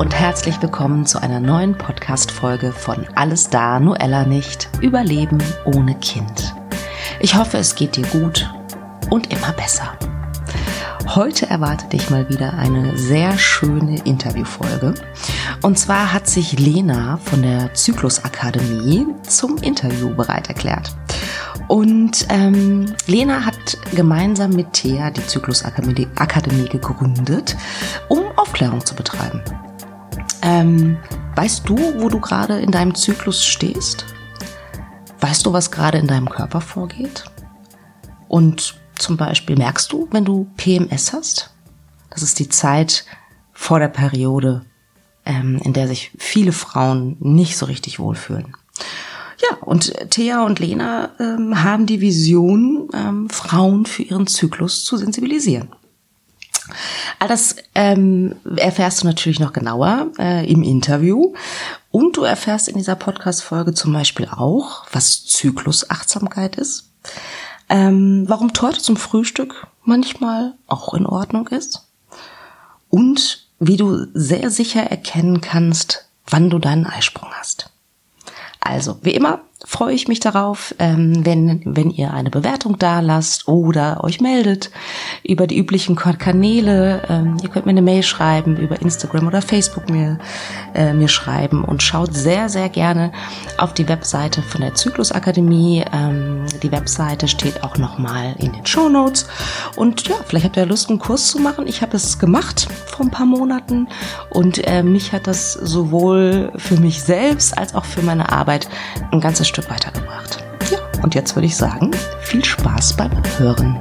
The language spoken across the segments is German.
und herzlich willkommen zu einer neuen Podcast-Folge von Alles da, Noella nicht. Überleben ohne Kind. Ich hoffe, es geht dir gut und immer besser. Heute erwartet dich mal wieder eine sehr schöne Interviewfolge. Und zwar hat sich Lena von der Zyklusakademie zum Interview bereit erklärt. Und ähm, Lena hat gemeinsam mit Thea die Zyklusakademie Akademie gegründet, um Aufklärung zu betreiben. Ähm, weißt du, wo du gerade in deinem Zyklus stehst? Weißt du, was gerade in deinem Körper vorgeht? Und zum Beispiel merkst du, wenn du PMS hast? Das ist die Zeit vor der Periode, ähm, in der sich viele Frauen nicht so richtig wohlfühlen. Ja, und Thea und Lena ähm, haben die Vision, ähm, Frauen für ihren Zyklus zu sensibilisieren. All das ähm, erfährst du natürlich noch genauer äh, im Interview. Und du erfährst in dieser Podcast-Folge zum Beispiel auch, was Zyklusachtsamkeit ist, ähm, warum Torte zum Frühstück manchmal auch in Ordnung ist und wie du sehr sicher erkennen kannst, wann du deinen Eisprung hast. Also, wie immer freue ich mich darauf, ähm, wenn, wenn ihr eine Bewertung da lasst oder euch meldet über die üblichen Kanäle. Ähm, ihr könnt mir eine Mail schreiben, über Instagram oder Facebook mir, äh, mir schreiben und schaut sehr, sehr gerne auf die Webseite von der Zyklusakademie. Ähm, die Webseite steht auch nochmal in den Show Notes. Und ja, vielleicht habt ihr Lust, einen Kurs zu machen. Ich habe es gemacht vor ein paar Monaten und äh, mich hat das sowohl für mich selbst als auch für meine Arbeit ein ganzes Stück weitergebracht. Ja, und jetzt würde ich sagen, viel Spaß beim Hören.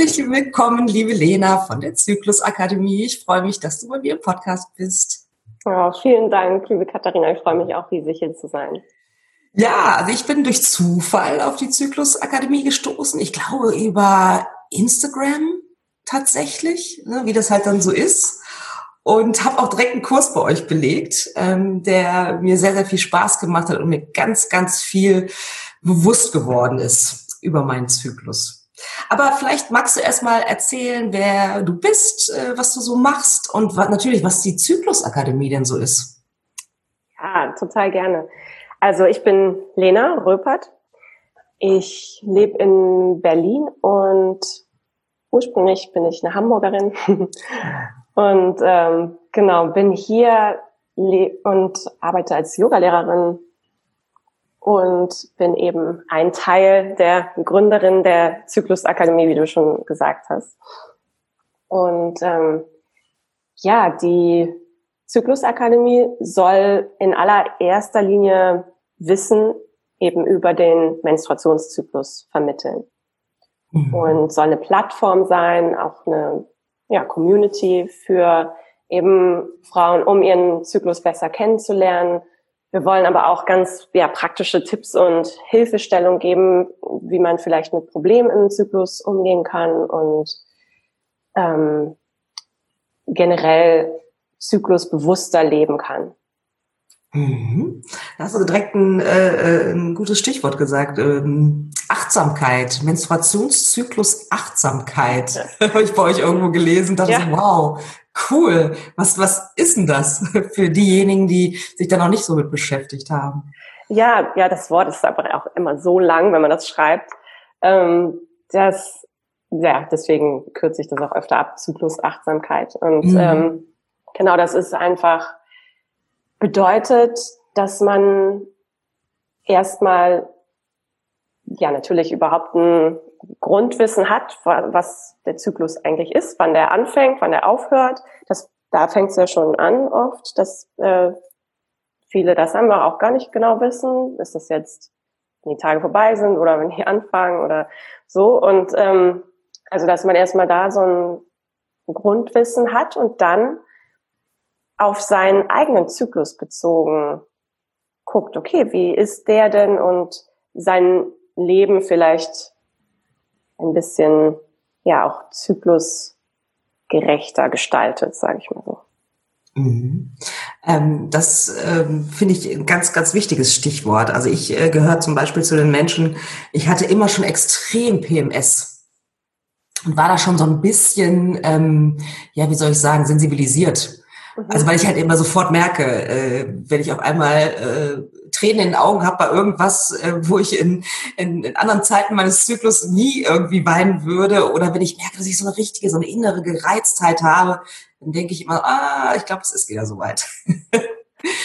Herzlich willkommen, liebe Lena von der Zyklusakademie. Ich freue mich, dass du bei mir im Podcast bist. Ja, vielen Dank, liebe Katharina. Ich freue mich auch riesig, hier zu sein. Ja, also ich bin durch Zufall auf die Zyklusakademie gestoßen. Ich glaube über Instagram tatsächlich, ne, wie das halt dann so ist. Und habe auch direkt einen Kurs bei euch belegt, ähm, der mir sehr, sehr viel Spaß gemacht hat und mir ganz, ganz viel bewusst geworden ist über meinen Zyklus. Aber vielleicht magst du erst mal erzählen, wer du bist, äh, was du so machst und natürlich, was die Zyklusakademie denn so ist. Ja, total gerne. Also ich bin Lena Röpert. Ich lebe in Berlin und ursprünglich bin ich eine Hamburgerin und ähm, genau bin hier und arbeite als Yogalehrerin und bin eben ein Teil der Gründerin der Zyklusakademie, wie du schon gesagt hast. Und ähm, ja, die Zyklusakademie soll in allererster Linie Wissen eben über den Menstruationszyklus vermitteln. Mhm. Und soll eine Plattform sein, auch eine ja, Community für eben Frauen, um ihren Zyklus besser kennenzulernen, wir wollen aber auch ganz ja, praktische Tipps und Hilfestellung geben, wie man vielleicht mit Problemen im Zyklus umgehen kann und ähm, generell zyklusbewusster leben kann. Mhm. Da hast du direkt ein, äh, ein gutes Stichwort gesagt. Ähm, Achtsamkeit, Menstruationszyklus Achtsamkeit. Ja. Habe ich bei euch irgendwo gelesen, dachte ja. so, wow, Cool. Was, was ist denn das für diejenigen, die sich da noch nicht so mit beschäftigt haben? Ja, ja, das Wort ist aber auch immer so lang, wenn man das schreibt. Ähm, das, ja, deswegen kürze ich das auch öfter ab, Zyklusachtsamkeit. Und mhm. ähm, genau, das ist einfach bedeutet, dass man erstmal ja natürlich überhaupt ein Grundwissen hat, was der Zyklus eigentlich ist, wann der anfängt, wann der aufhört. Das, da fängt es ja schon an oft, dass äh, viele das einfach auch gar nicht genau wissen. Ist das jetzt, wenn die Tage vorbei sind oder wenn die anfangen oder so. Und ähm, also dass man erstmal da so ein Grundwissen hat und dann auf seinen eigenen Zyklus bezogen guckt, okay, wie ist der denn und sein Leben vielleicht ein bisschen, ja, auch zyklusgerechter gestaltet, sage ich mal so. Mhm. Ähm, das ähm, finde ich ein ganz, ganz wichtiges Stichwort. Also ich äh, gehöre zum Beispiel zu den Menschen, ich hatte immer schon extrem PMS und war da schon so ein bisschen, ähm, ja, wie soll ich sagen, sensibilisiert. Mhm. Also weil ich halt immer sofort merke, äh, wenn ich auf einmal äh, Tränen in den Augen habe bei irgendwas, äh, wo ich in, in, in anderen Zeiten meines Zyklus nie irgendwie weinen würde, oder wenn ich merke, dass ich so eine richtige, so eine innere Gereiztheit habe, dann denke ich immer, ah, ich glaube, es ist wieder soweit.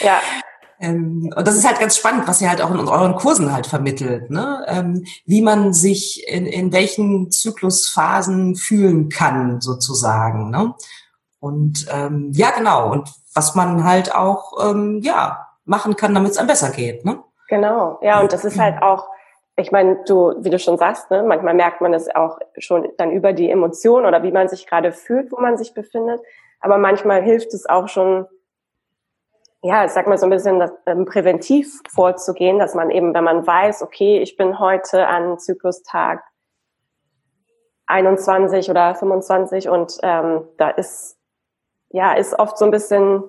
Ja. Ähm, und das ist halt ganz spannend, was ihr halt auch in euren Kursen halt vermittelt, ne? Ähm, wie man sich in, in welchen Zyklusphasen fühlen kann, sozusagen. Ne? Und ähm, ja, genau. Und was man halt auch ähm, ja machen kann, damit es einem besser geht. Ne? Genau, ja, und das ist halt auch, ich meine, du, wie du schon sagst, ne, manchmal merkt man es auch schon dann über die Emotionen oder wie man sich gerade fühlt, wo man sich befindet. Aber manchmal hilft es auch schon, ja, ich sag mal so ein bisschen das, ähm, präventiv vorzugehen, dass man eben, wenn man weiß, okay, ich bin heute an Zyklustag 21 oder 25 und ähm, da ist ja ist oft so ein bisschen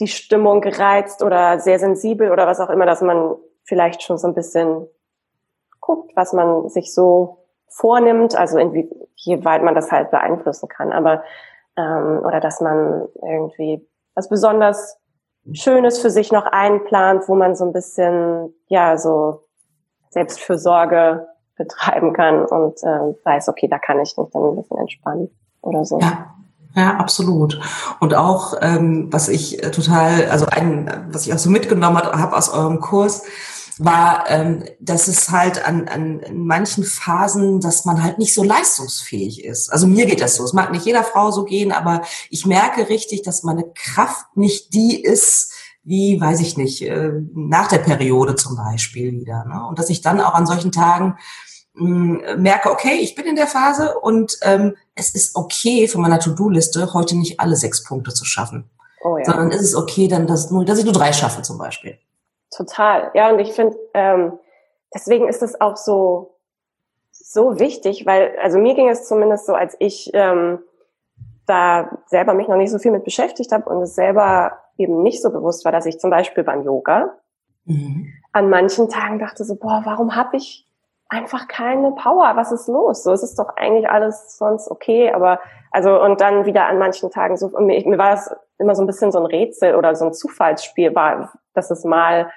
die Stimmung gereizt oder sehr sensibel oder was auch immer, dass man vielleicht schon so ein bisschen guckt, was man sich so vornimmt, also irgendwie, wie weit man das halt beeinflussen kann, aber ähm, oder dass man irgendwie was besonders Schönes für sich noch einplant, wo man so ein bisschen, ja, so Selbstfürsorge betreiben kann und äh, weiß, okay, da kann ich mich dann ein bisschen entspannen oder so. Ja. Ja, absolut. Und auch, ähm, was ich äh, total, also ein, was ich auch so mitgenommen habe aus eurem Kurs, war, ähm, dass es halt an, an manchen Phasen, dass man halt nicht so leistungsfähig ist. Also mir geht das so. Es mag nicht jeder Frau so gehen, aber ich merke richtig, dass meine Kraft nicht die ist, wie, weiß ich nicht, äh, nach der Periode zum Beispiel wieder. Ne? Und dass ich dann auch an solchen Tagen mh, merke, okay, ich bin in der Phase und ähm, es ist okay von meiner To-Do-Liste heute nicht alle sechs Punkte zu schaffen. Oh ja. Sondern ist es okay, dann, dass, nur, dass ich nur drei schaffe zum Beispiel. Total. Ja, und ich finde, ähm, deswegen ist es auch so, so wichtig, weil, also mir ging es zumindest so, als ich ähm, da selber mich noch nicht so viel mit beschäftigt habe und es selber eben nicht so bewusst war, dass ich zum Beispiel beim Yoga mhm. an manchen Tagen dachte so, boah, warum habe ich einfach keine Power? Was ist los? So, es ist doch eigentlich alles sonst okay, aber also und dann wieder an manchen Tagen so, mir, mir war es immer so ein bisschen so ein Rätsel oder so ein Zufallsspiel war, dass es mal,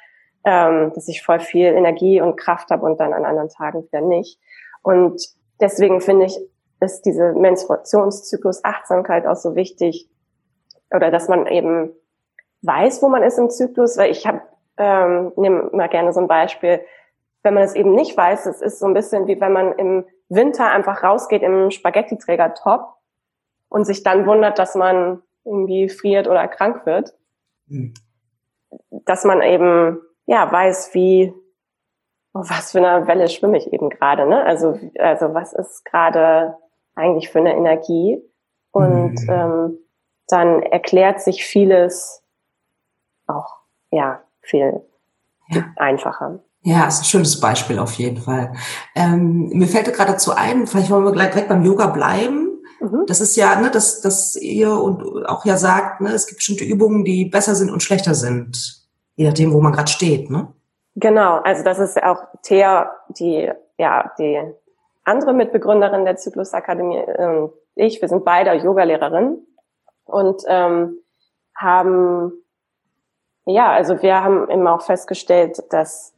ähm, dass ich voll viel Energie und Kraft habe und dann an anderen Tagen wieder nicht. Und deswegen finde ich, ist diese Menstruationszyklus Achtsamkeit auch so wichtig oder dass man eben weiß, wo man ist im Zyklus, weil ich habe ähm, nehme mal gerne so ein Beispiel, wenn man es eben nicht weiß, es ist so ein bisschen wie wenn man im Winter einfach rausgeht im Spaghetti-Träger-Top und sich dann wundert, dass man irgendwie friert oder krank wird. Mhm. Dass man eben, ja, weiß, wie, auf was für eine Welle schwimme ich eben gerade, ne? Also, also was ist gerade eigentlich für eine Energie? Und mhm. ähm, dann erklärt sich vieles auch, ja, viel ja. einfacher. Ja, ist ein schönes Beispiel auf jeden Fall. Ähm, mir fällt gerade dazu ein, vielleicht wollen wir gleich direkt beim Yoga bleiben. Mhm. Das ist ja, ne, dass, dass ihr und auch ja sagt, ne, es gibt bestimmte Übungen, die besser sind und schlechter sind, je nachdem, wo man gerade steht, ne? Genau, also das ist auch Thea, die, ja, die andere Mitbegründerin der Zyklusakademie, äh, ich, wir sind beide Yogalehrerin und ähm, haben, ja, also wir haben immer auch festgestellt, dass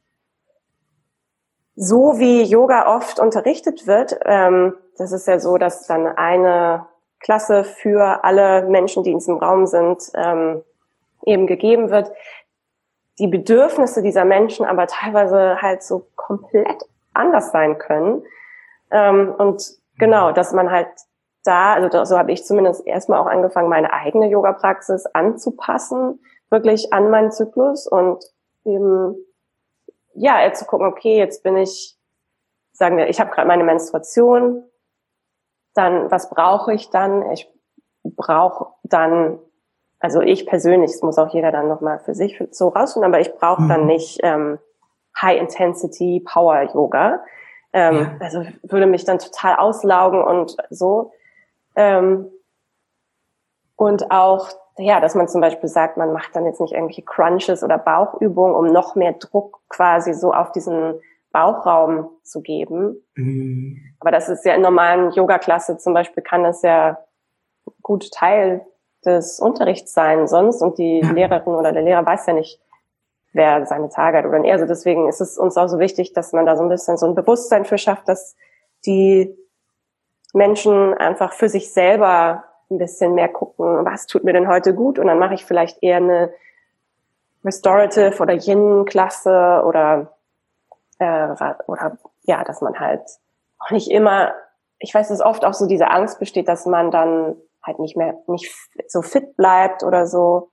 so wie Yoga oft unterrichtet wird, ähm, das ist ja so, dass dann eine Klasse für alle Menschen, die in diesem Raum sind, ähm, eben gegeben wird. Die Bedürfnisse dieser Menschen aber teilweise halt so komplett anders sein können. Ähm, und genau, dass man halt da, also so habe ich zumindest erstmal auch angefangen, meine eigene Yoga-Praxis anzupassen, wirklich an meinen Zyklus und eben ja, zu gucken, okay, jetzt bin ich, sagen wir, ich habe gerade meine Menstruation, dann was brauche ich dann? Ich brauche dann, also ich persönlich, das muss auch jeder dann nochmal für sich so rausfinden, aber ich brauche mhm. dann nicht ähm, High-Intensity Power-Yoga. Ähm, ja. Also würde mich dann total auslaugen und so. Ähm, und auch, ja, dass man zum Beispiel sagt, man macht dann jetzt nicht irgendwelche Crunches oder Bauchübungen, um noch mehr Druck quasi so auf diesen Bauchraum zu geben. Mhm. Aber das ist ja in normalen Yoga-Klasse zum Beispiel kann das ja gut Teil des Unterrichts sein sonst und die ja. Lehrerin oder der Lehrer weiß ja nicht, wer seine Tage hat oder nicht. Also deswegen ist es uns auch so wichtig, dass man da so ein bisschen so ein Bewusstsein für schafft, dass die Menschen einfach für sich selber ein bisschen mehr gucken, was tut mir denn heute gut und dann mache ich vielleicht eher eine Restorative oder Yin-Klasse oder äh, oder ja, dass man halt auch nicht immer, ich weiß, dass oft auch so diese Angst besteht, dass man dann halt nicht mehr nicht so fit bleibt oder so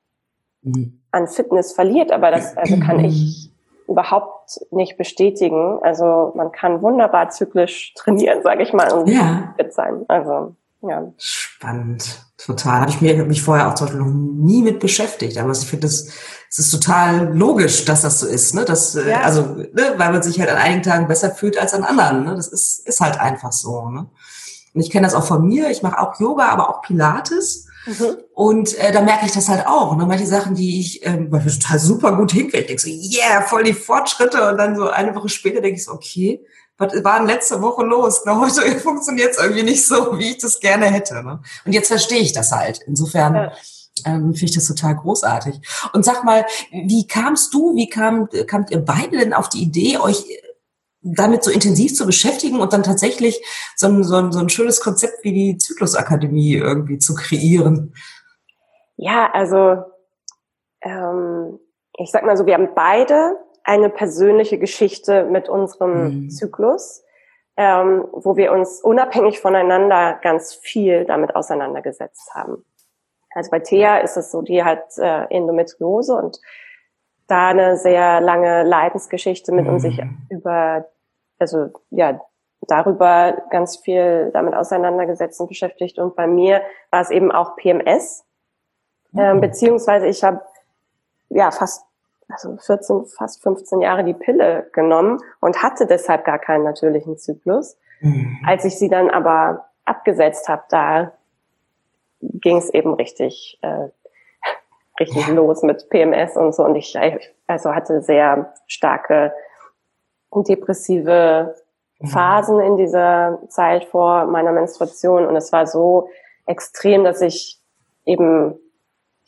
mhm. an Fitness verliert, aber das also kann ich überhaupt nicht bestätigen. Also man kann wunderbar zyklisch trainieren, sage ich mal, und ja. fit sein. Also ja. Spannend, total. Habe ich mir mich vorher auch zum Beispiel noch nie mit beschäftigt. Aber ich finde, es ist total logisch, dass das so ist. Ne? Das, äh, ja. Also, ne? weil man sich halt an einigen Tagen besser fühlt als an anderen. Ne? Das ist, ist halt einfach so. Ne? Und ich kenne das auch von mir. Ich mache auch Yoga, aber auch Pilates. Mhm. Und äh, da merke ich das halt auch. Ne? Manche Sachen, die ich ähm, total super gut hinkriege. Ich denke so, yeah, voll die Fortschritte. Und dann so eine Woche später denke ich so, okay, was war denn letzte Woche los? Ne? Heute funktioniert es irgendwie nicht so, wie ich das gerne hätte. Ne? Und jetzt verstehe ich das halt. Insofern ja. ähm, finde ich das total großartig. Und sag mal, wie kamst du, wie kam, kamt ihr beide denn auf die Idee, euch damit so intensiv zu beschäftigen und dann tatsächlich so ein, so ein, so ein schönes Konzept wie die Zyklusakademie irgendwie zu kreieren? Ja, also ähm, ich sag mal so, wir haben beide eine persönliche Geschichte mit unserem mhm. Zyklus, ähm, wo wir uns unabhängig voneinander ganz viel damit auseinandergesetzt haben. Also bei Thea ist es so, die hat äh, Endometriose und da eine sehr lange Leidensgeschichte mit mhm. und sich über, also ja, darüber ganz viel damit auseinandergesetzt und beschäftigt. Und bei mir war es eben auch PMS, mhm. ähm, beziehungsweise ich habe ja fast also 14, fast 15 Jahre die Pille genommen und hatte deshalb gar keinen natürlichen Zyklus. Mhm. Als ich sie dann aber abgesetzt habe, da ging es eben richtig, äh, richtig ja. los mit PMS und so. Und ich also hatte sehr starke depressive mhm. Phasen in dieser Zeit vor meiner Menstruation. Und es war so extrem, dass ich eben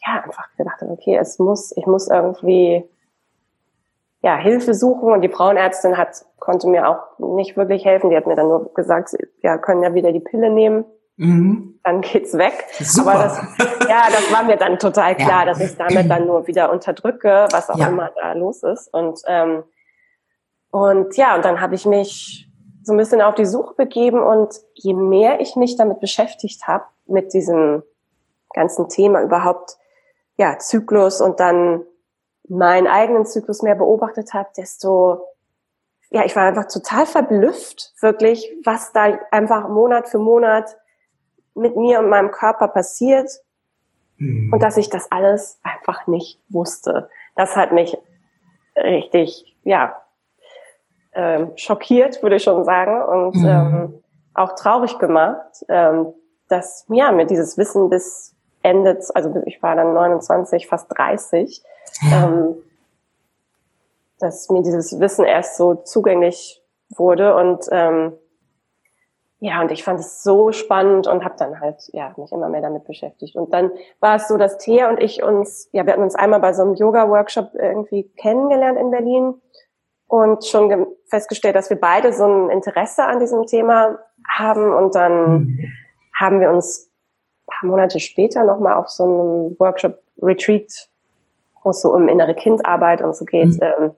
ja, einfach gedacht habe, okay, es muss, ich muss irgendwie ja, Hilfe suchen und die Frauenärztin hat, konnte mir auch nicht wirklich helfen. Die hat mir dann nur gesagt, ja, können ja wieder die Pille nehmen. Mhm. Dann geht's weg. Super. Aber das, ja, das war mir dann total klar, ja. dass ich damit dann nur wieder unterdrücke, was auch ja. immer da los ist. Und, ähm, und ja, und dann habe ich mich so ein bisschen auf die Suche begeben und je mehr ich mich damit beschäftigt habe, mit diesem ganzen Thema überhaupt, ja, Zyklus und dann meinen eigenen Zyklus mehr beobachtet habe, desto, ja, ich war einfach total verblüfft, wirklich, was da einfach Monat für Monat mit mir und meinem Körper passiert mhm. und dass ich das alles einfach nicht wusste. Das hat mich richtig, ja, ähm, schockiert, würde ich schon sagen, und mhm. ähm, auch traurig gemacht, ähm, dass ja mir dieses Wissen bis Ende, also ich war dann 29, fast 30, ja. ähm, dass mir dieses Wissen erst so zugänglich wurde und ähm, ja, und ich fand es so spannend und habe dann halt ja mich immer mehr damit beschäftigt. Und dann war es so, dass Thea und ich uns, ja, wir hatten uns einmal bei so einem Yoga-Workshop irgendwie kennengelernt in Berlin und schon festgestellt, dass wir beide so ein Interesse an diesem Thema haben. Und dann mhm. haben wir uns paar Monate später nochmal auf so einem Workshop Retreat wo es so um innere Kindarbeit und so geht, mhm. ähm,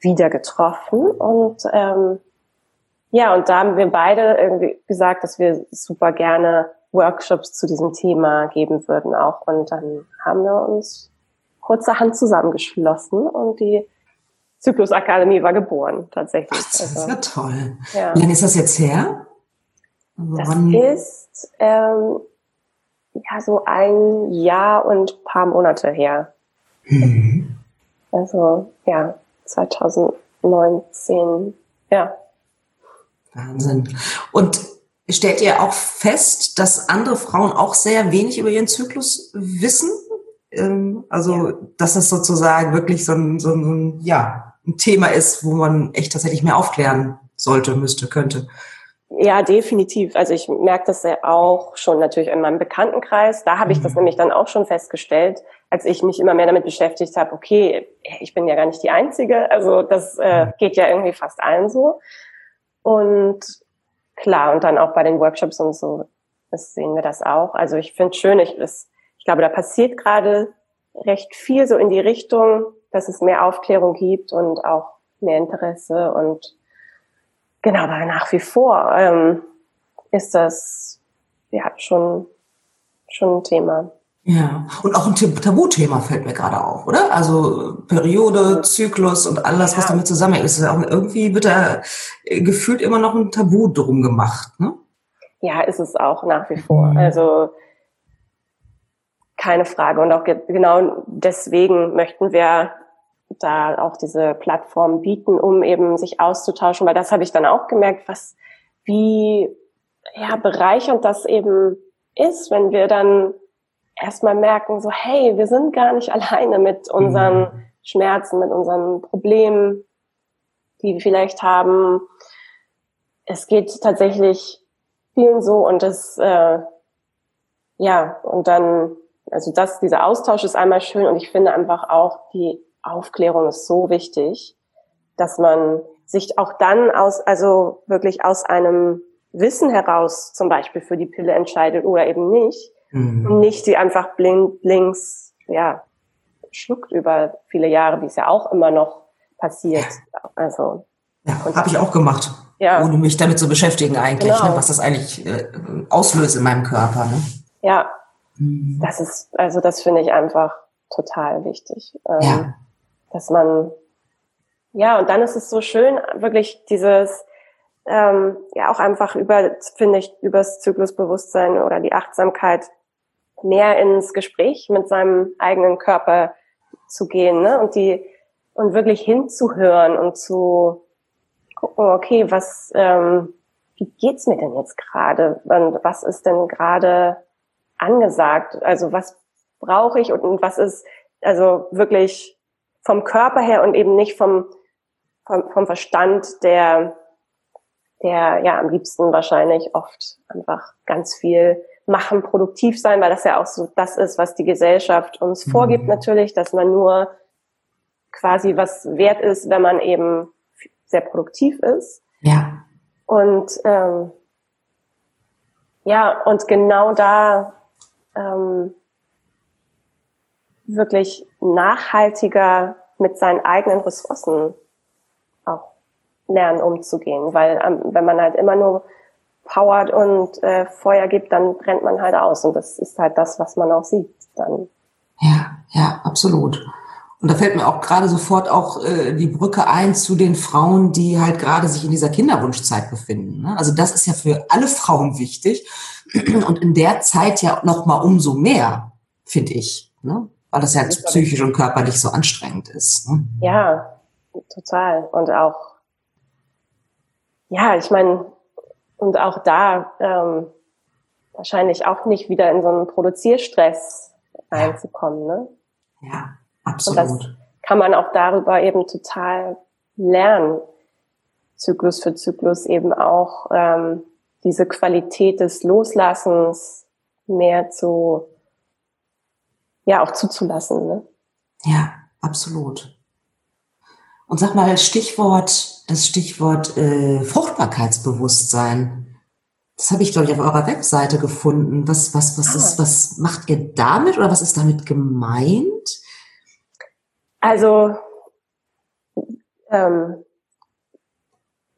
wieder getroffen. Und ähm, ja, und da haben wir beide irgendwie gesagt, dass wir super gerne Workshops zu diesem Thema geben würden auch. Und dann haben wir uns kurzerhand zusammengeschlossen und die Zyklusakademie war geboren, tatsächlich. Ach, das also, ist ja toll. Ja. Wie lange ist das jetzt her? Das ist ähm, ja so ein Jahr und paar Monate her. Mhm. Also ja, 2018 19, ja. Wahnsinn. Und stellt ihr auch fest, dass andere Frauen auch sehr wenig über ihren Zyklus wissen? Ähm, also, ja. dass das sozusagen wirklich so ein, so ein, ja, ein Thema ist, wo man echt tatsächlich mehr aufklären sollte, müsste, könnte. Ja, definitiv. Also ich merke das ja auch schon natürlich in meinem Bekanntenkreis. Da habe ich das mhm. nämlich dann auch schon festgestellt, als ich mich immer mehr damit beschäftigt habe, okay, ich bin ja gar nicht die Einzige. Also das äh, geht ja irgendwie fast allen so. Und klar, und dann auch bei den Workshops und so, das sehen wir das auch. Also ich finde es schön, ich, das, ich glaube, da passiert gerade recht viel so in die Richtung, dass es mehr Aufklärung gibt und auch mehr Interesse und genau, aber nach wie vor ähm, ist das ja schon schon ein Thema. Ja, und auch ein Tabuthema fällt mir gerade auf, oder? Also Periode, Zyklus und alles, ja. was damit zusammenhängt. Ist auch irgendwie wird da äh, gefühlt immer noch ein Tabu drum gemacht, ne? Ja, ist es auch nach wie vor. Mhm. Also keine Frage. Und auch ge genau deswegen möchten wir da auch diese Plattform bieten, um eben sich auszutauschen, weil das habe ich dann auch gemerkt, was wie ja bereichernd das eben ist, wenn wir dann erstmal merken, so hey, wir sind gar nicht alleine mit unseren mhm. Schmerzen, mit unseren Problemen, die wir vielleicht haben. Es geht tatsächlich vielen so und das äh, ja und dann also das dieser Austausch ist einmal schön und ich finde einfach auch die Aufklärung ist so wichtig, dass man sich auch dann aus, also wirklich aus einem Wissen heraus zum Beispiel für die Pille entscheidet oder eben nicht. Mhm. Und nicht sie einfach blind, links, ja, schluckt über viele Jahre, wie es ja auch immer noch passiert. Also. Ja, habe ich auch gemacht. Ja. Ohne mich damit zu beschäftigen eigentlich, genau. ne, was das eigentlich äh, auslöst in meinem Körper. Ne? Ja. Mhm. Das ist, also das finde ich einfach total wichtig. Ähm, ja dass man, ja, und dann ist es so schön, wirklich dieses, ähm, ja, auch einfach über, finde ich, übers Zyklusbewusstsein oder die Achtsamkeit mehr ins Gespräch mit seinem eigenen Körper zu gehen, ne? Und die, und wirklich hinzuhören und zu gucken, okay, was, ähm, wie geht's mir denn jetzt gerade? Und was ist denn gerade angesagt? Also was brauche ich und, und was ist, also wirklich vom Körper her und eben nicht vom, vom, vom Verstand, der, der ja am liebsten wahrscheinlich oft einfach ganz viel machen, produktiv sein, weil das ja auch so das ist, was die Gesellschaft uns mhm. vorgibt natürlich, dass man nur quasi was wert ist, wenn man eben sehr produktiv ist. Ja. Und ähm, ja, und genau da ähm, wirklich nachhaltiger mit seinen eigenen Ressourcen auch lernen umzugehen. Weil ähm, wenn man halt immer nur powert und äh, Feuer gibt, dann brennt man halt aus. Und das ist halt das, was man auch sieht dann. Ja, ja, absolut. Und da fällt mir auch gerade sofort auch äh, die Brücke ein zu den Frauen, die halt gerade sich in dieser Kinderwunschzeit befinden. Ne? Also das ist ja für alle Frauen wichtig und in der Zeit ja noch mal umso mehr, finde ich. Ne? Weil das ja das psychisch und körperlich so anstrengend ist. Ne? Ja, total. Und auch, ja, ich meine, und auch da ähm, wahrscheinlich auch nicht wieder in so einen Produzierstress reinzukommen. Ne? Ja, absolut. Und das kann man auch darüber eben total lernen, Zyklus für Zyklus eben auch ähm, diese Qualität des Loslassens mehr zu ja auch zuzulassen. Ne? Ja, absolut. Und sag mal, das Stichwort, das Stichwort äh, Fruchtbarkeitsbewusstsein. Das habe ich, glaube ich, auf eurer Webseite gefunden. Was, was, was, ah. ist, was macht ihr damit oder was ist damit gemeint? Also ähm,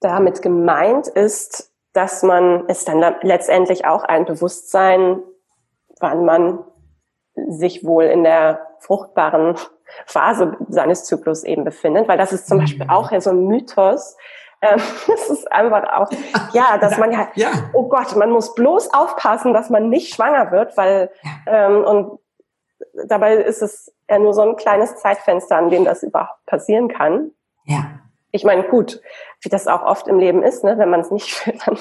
damit gemeint ist, dass man es dann letztendlich auch ein Bewusstsein, wann man sich wohl in der fruchtbaren Phase seines Zyklus eben befindet, weil das ist zum Beispiel mhm. auch ja so ein Mythos. Ähm, das ist einfach auch, ja, dass man ja, ja, oh Gott, man muss bloß aufpassen, dass man nicht schwanger wird, weil, ähm, und dabei ist es ja nur so ein kleines Zeitfenster, an dem das überhaupt passieren kann. Ja. ich meine, gut, wie das auch oft im Leben ist, ne? wenn man es nicht will, dann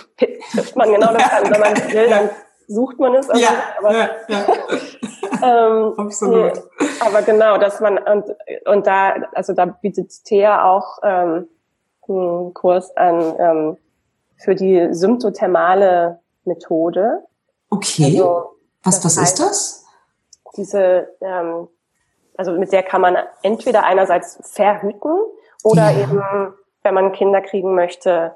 trifft man genau das an. Wenn man es will, dann sucht man es. Also, ja, aber, ja, ja. ähm, Absolut. Nee, aber genau, dass man und, und da, also da bietet Thea auch ähm, einen Kurs an ähm, für die symptothermale Methode. Okay. Also, was was heißt, ist das? Diese, ähm, also mit der kann man entweder einerseits verhüten oder ja. eben, wenn man Kinder kriegen möchte,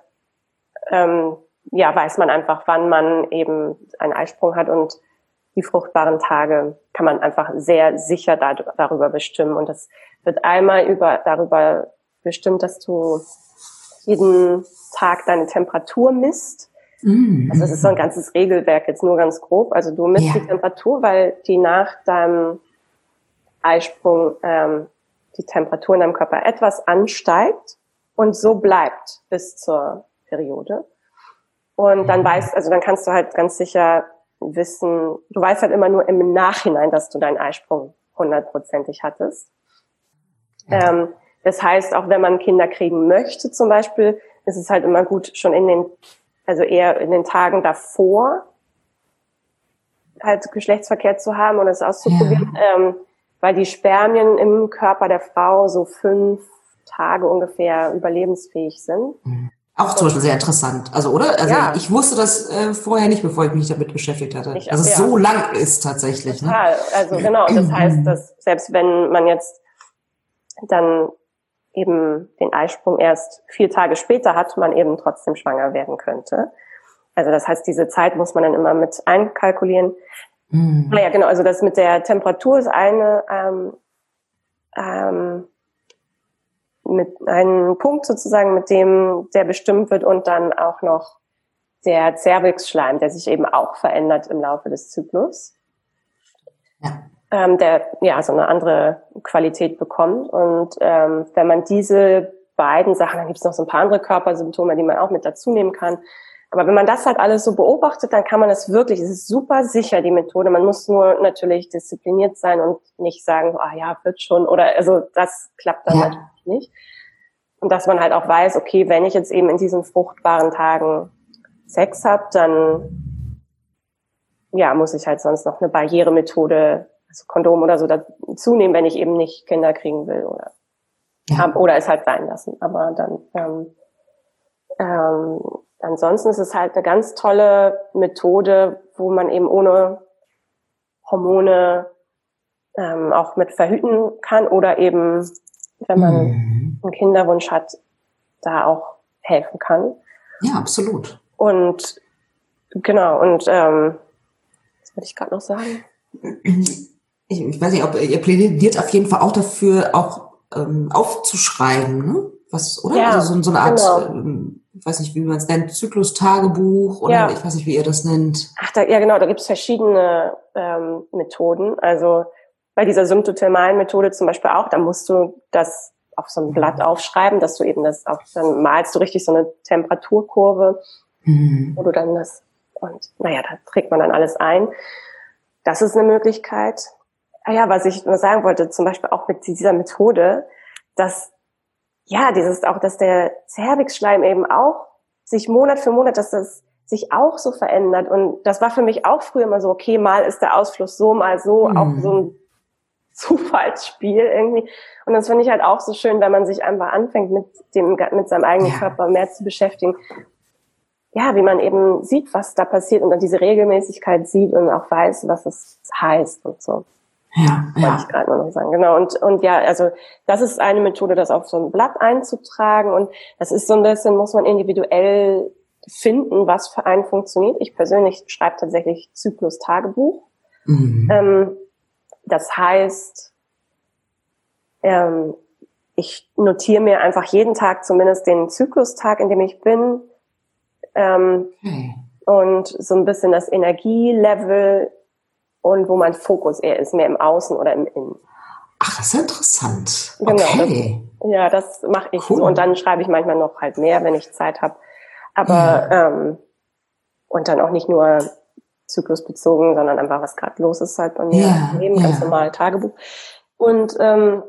ähm, ja, weiß man einfach, wann man eben einen Eisprung hat und die fruchtbaren Tage kann man einfach sehr sicher da, darüber bestimmen. Und das wird einmal über, darüber bestimmt, dass du jeden Tag deine Temperatur misst. Mm. Also es ist so ein ganzes Regelwerk, jetzt nur ganz grob. Also du misst ja. die Temperatur, weil die nach deinem Eisprung ähm, die Temperatur in deinem Körper etwas ansteigt und so bleibt bis zur Periode. Und dann weißt, also dann kannst du halt ganz sicher wissen, du weißt halt immer nur im Nachhinein, dass du deinen Eisprung hundertprozentig hattest. Ja. Ähm, das heißt, auch wenn man Kinder kriegen möchte zum Beispiel, ist es halt immer gut, schon in den, also eher in den Tagen davor halt Geschlechtsverkehr zu haben und es auszuprobieren, ja. ähm, weil die Spermien im Körper der Frau so fünf Tage ungefähr überlebensfähig sind. Mhm. Auch zum Beispiel sehr interessant. Also, oder? Also ja. ich wusste das äh, vorher nicht, bevor ich mich damit beschäftigt hatte. Ich, also ja. so lang ist tatsächlich. Ne? Total. Ne? Also genau. Und das heißt, dass selbst wenn man jetzt dann eben den Eisprung erst vier Tage später hat, man eben trotzdem schwanger werden könnte. Also das heißt, diese Zeit muss man dann immer mit einkalkulieren. Mhm. Naja, genau. Also das mit der Temperatur ist eine ähm, ähm, mit einem Punkt sozusagen, mit dem der bestimmt wird und dann auch noch der Cervixschleim, der sich eben auch verändert im Laufe des Zyklus. Ja. Ähm, der ja so eine andere Qualität bekommt. Und ähm, wenn man diese beiden Sachen, dann gibt es noch so ein paar andere Körpersymptome, die man auch mit dazu nehmen kann. Aber wenn man das halt alles so beobachtet, dann kann man das wirklich, es ist super sicher, die Methode. Man muss nur natürlich diszipliniert sein und nicht sagen, ah ja, wird schon, oder also das klappt dann ja. natürlich nicht. Und dass man halt auch weiß, okay, wenn ich jetzt eben in diesen fruchtbaren Tagen Sex habe, dann ja, muss ich halt sonst noch eine Barrieremethode, also Kondom oder so dazu nehmen, wenn ich eben nicht Kinder kriegen will oder ja. oder es halt sein lassen. Aber dann ähm, ähm, ansonsten ist es halt eine ganz tolle Methode, wo man eben ohne Hormone ähm, auch mit verhüten kann oder eben, wenn man mhm. einen Kinderwunsch hat, da auch helfen kann. Ja, absolut. Und genau, und ähm, was wollte ich gerade noch sagen? Ich, ich, weiß nicht, ob ihr plädiert auf jeden Fall auch dafür, auch ähm, aufzuschreiben, ne? Was, oder? Ja, also so, so eine Art genau. ähm, ich weiß nicht, wie man es nennt, Zyklus-Tagebuch oder ja. ich weiß nicht, wie ihr das nennt. Ach, da, ja genau, da gibt es verschiedene ähm, Methoden. Also bei dieser symptothermalen Methode zum Beispiel auch, da musst du das auf so ein mhm. Blatt aufschreiben, dass du eben das auch, dann malst du richtig so eine Temperaturkurve, mhm. wo du dann das, und naja, da trägt man dann alles ein. Das ist eine Möglichkeit. Ah ja, was ich nur sagen wollte, zum Beispiel auch mit dieser Methode, dass ja, dieses auch, dass der Cervixschleim eben auch sich Monat für Monat, dass das sich auch so verändert. Und das war für mich auch früher immer so, okay, mal ist der Ausfluss so, mal so, mhm. auch so ein Zufallsspiel irgendwie. Und das finde ich halt auch so schön, wenn man sich einfach anfängt, mit dem, mit seinem eigenen ja. Körper mehr zu beschäftigen. Ja, wie man eben sieht, was da passiert und dann diese Regelmäßigkeit sieht und auch weiß, was es heißt und so. Ja, wollte ja. ich gerade nur noch sagen. Genau. Und, und ja, also das ist eine Methode, das auf so ein Blatt einzutragen. Und das ist so ein bisschen, muss man individuell finden, was für einen funktioniert. Ich persönlich schreibe tatsächlich Zyklus-Tagebuch. Mhm. Ähm, das heißt, ähm, ich notiere mir einfach jeden Tag zumindest den Zyklustag, in dem ich bin. Ähm, okay. Und so ein bisschen das Energielevel und wo mein Fokus eher ist, mehr im Außen oder im Innen. Ach, das ist interessant. Genau. Okay. Das, ja, das mache ich cool. so. Und dann schreibe ich manchmal noch halt mehr, wenn ich Zeit habe. Aber ja. ähm, und dann auch nicht nur zyklusbezogen, sondern einfach, was gerade los ist halt bei mir ja, im Leben, ganz normal Tagebuch. Und ähm,